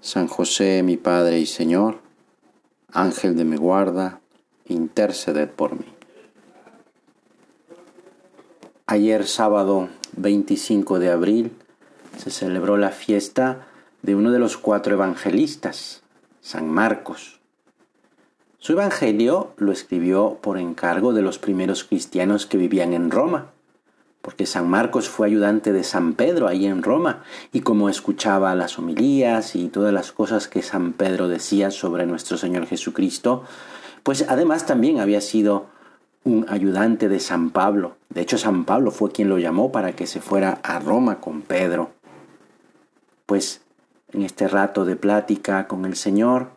San José, mi Padre y Señor, Ángel de mi guarda, interceded por mí. Ayer sábado 25 de abril se celebró la fiesta de uno de los cuatro evangelistas, San Marcos. Su evangelio lo escribió por encargo de los primeros cristianos que vivían en Roma porque San Marcos fue ayudante de San Pedro ahí en Roma, y como escuchaba las homilías y todas las cosas que San Pedro decía sobre nuestro Señor Jesucristo, pues además también había sido un ayudante de San Pablo. De hecho, San Pablo fue quien lo llamó para que se fuera a Roma con Pedro. Pues en este rato de plática con el Señor,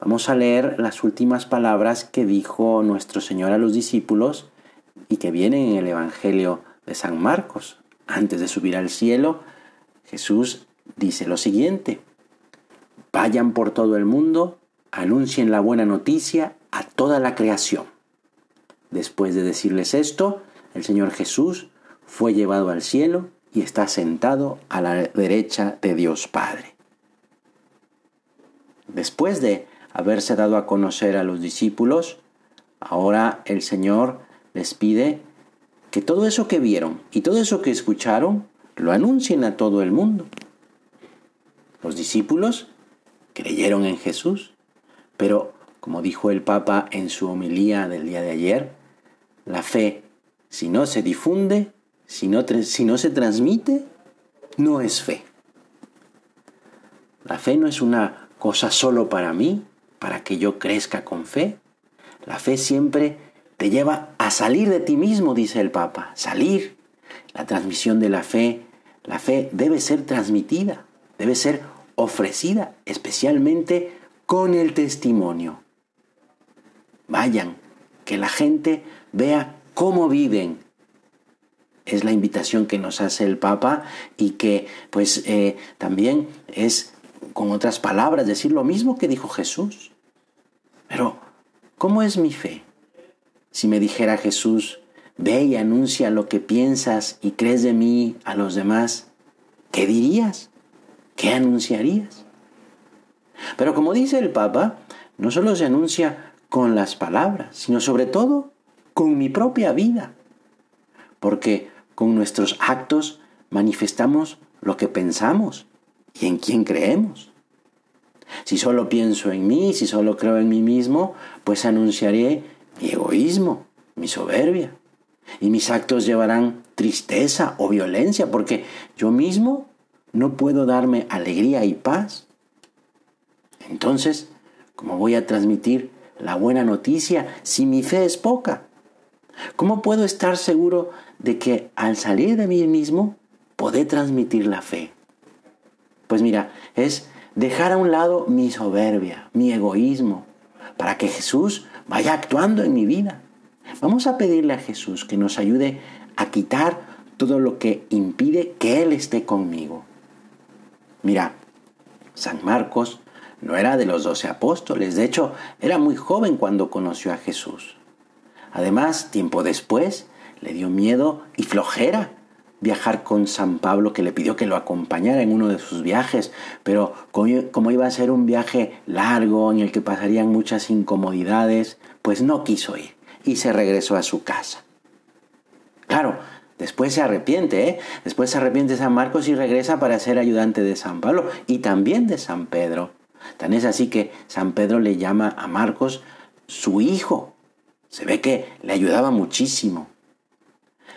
vamos a leer las últimas palabras que dijo nuestro Señor a los discípulos y que vienen en el Evangelio de San Marcos. Antes de subir al cielo, Jesús dice lo siguiente, vayan por todo el mundo, anuncien la buena noticia a toda la creación. Después de decirles esto, el Señor Jesús fue llevado al cielo y está sentado a la derecha de Dios Padre. Después de haberse dado a conocer a los discípulos, ahora el Señor les pide que todo eso que vieron y todo eso que escucharon lo anuncien a todo el mundo. Los discípulos creyeron en Jesús, pero como dijo el Papa en su homilía del día de ayer, la fe, si no se difunde, si no, si no se transmite, no es fe. La fe no es una cosa solo para mí, para que yo crezca con fe. La fe siempre te lleva a salir de ti mismo, dice el Papa, salir. La transmisión de la fe, la fe debe ser transmitida, debe ser ofrecida, especialmente con el testimonio. Vayan, que la gente vea cómo viven. Es la invitación que nos hace el Papa y que pues eh, también es, con otras palabras, decir lo mismo que dijo Jesús. Pero, ¿cómo es mi fe? Si me dijera Jesús, ve y anuncia lo que piensas y crees de mí a los demás, ¿qué dirías? ¿Qué anunciarías? Pero como dice el Papa, no solo se anuncia con las palabras, sino sobre todo con mi propia vida. Porque con nuestros actos manifestamos lo que pensamos y en quién creemos. Si solo pienso en mí, si solo creo en mí mismo, pues anunciaré mi egoísmo, mi soberbia. Y mis actos llevarán tristeza o violencia porque yo mismo no puedo darme alegría y paz. Entonces, ¿cómo voy a transmitir la buena noticia si mi fe es poca? ¿Cómo puedo estar seguro de que al salir de mí mismo podré transmitir la fe? Pues mira, es dejar a un lado mi soberbia, mi egoísmo, para que Jesús vaya actuando en mi vida. Vamos a pedirle a Jesús que nos ayude a quitar todo lo que impide que Él esté conmigo. Mira, San Marcos no era de los doce apóstoles, de hecho era muy joven cuando conoció a Jesús. Además, tiempo después, le dio miedo y flojera viajar con San Pablo, que le pidió que lo acompañara en uno de sus viajes, pero como iba a ser un viaje largo en el que pasarían muchas incomodidades, pues no quiso ir y se regresó a su casa. Claro, después se arrepiente, ¿eh? Después se arrepiente San Marcos y regresa para ser ayudante de San Pablo y también de San Pedro. Tan es así que San Pedro le llama a Marcos su hijo. Se ve que le ayudaba muchísimo.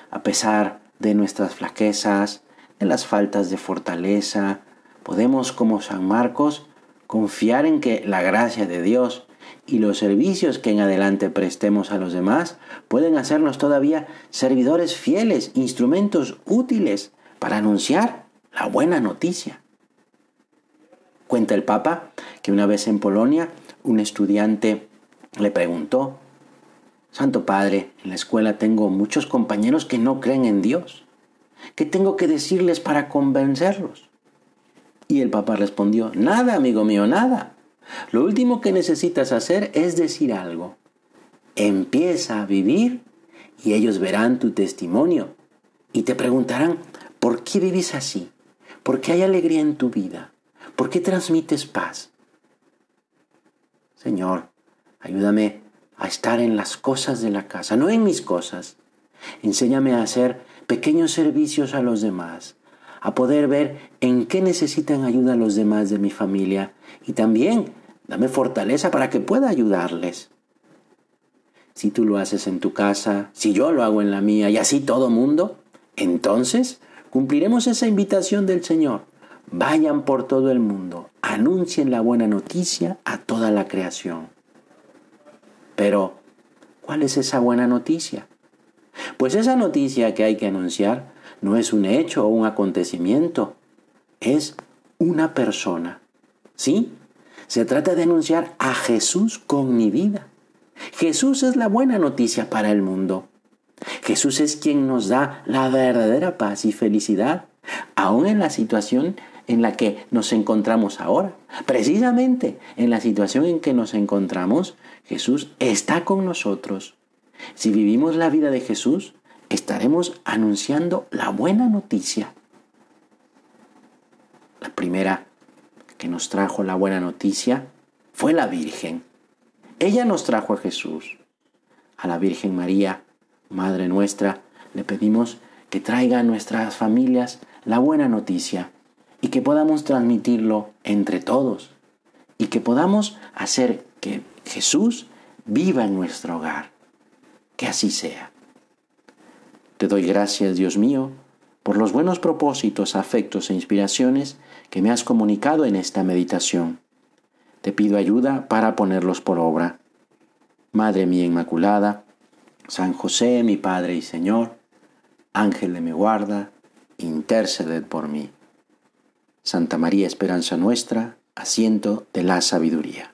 A pesar de nuestras flaquezas, de las faltas de fortaleza, podemos como San Marcos confiar en que la gracia de Dios y los servicios que en adelante prestemos a los demás pueden hacernos todavía servidores fieles, instrumentos útiles para anunciar la buena noticia. Cuenta el Papa que una vez en Polonia un estudiante le preguntó, Santo Padre, en la escuela tengo muchos compañeros que no creen en Dios. ¿Qué tengo que decirles para convencerlos? Y el Papa respondió, nada, amigo mío, nada. Lo último que necesitas hacer es decir algo. Empieza a vivir y ellos verán tu testimonio y te preguntarán, ¿por qué vivís así? ¿Por qué hay alegría en tu vida? ¿Por qué transmites paz? Señor, ayúdame a estar en las cosas de la casa, no en mis cosas. Enséñame a hacer pequeños servicios a los demás, a poder ver en qué necesitan ayuda los demás de mi familia y también dame fortaleza para que pueda ayudarles. Si tú lo haces en tu casa, si yo lo hago en la mía y así todo mundo, entonces cumpliremos esa invitación del Señor. Vayan por todo el mundo, anuncien la buena noticia a toda la creación. Pero, ¿cuál es esa buena noticia? Pues esa noticia que hay que anunciar no es un hecho o un acontecimiento, es una persona. ¿Sí? Se trata de anunciar a Jesús con mi vida. Jesús es la buena noticia para el mundo. Jesús es quien nos da la verdadera paz y felicidad, aún en la situación en la que nos encontramos ahora. Precisamente en la situación en que nos encontramos, Jesús está con nosotros. Si vivimos la vida de Jesús, estaremos anunciando la buena noticia. La primera que nos trajo la buena noticia fue la Virgen. Ella nos trajo a Jesús. A la Virgen María, Madre nuestra, le pedimos que traiga a nuestras familias la buena noticia y que podamos transmitirlo entre todos y que podamos hacer que Jesús viva en nuestro hogar. Que así sea. Te doy gracias, Dios mío, por los buenos propósitos, afectos e inspiraciones que me has comunicado en esta meditación. Te pido ayuda para ponerlos por obra. Madre mía Inmaculada, San José, mi Padre y Señor, Ángel de mi guarda, interceded por mí. Santa María Esperanza nuestra, asiento de la sabiduría.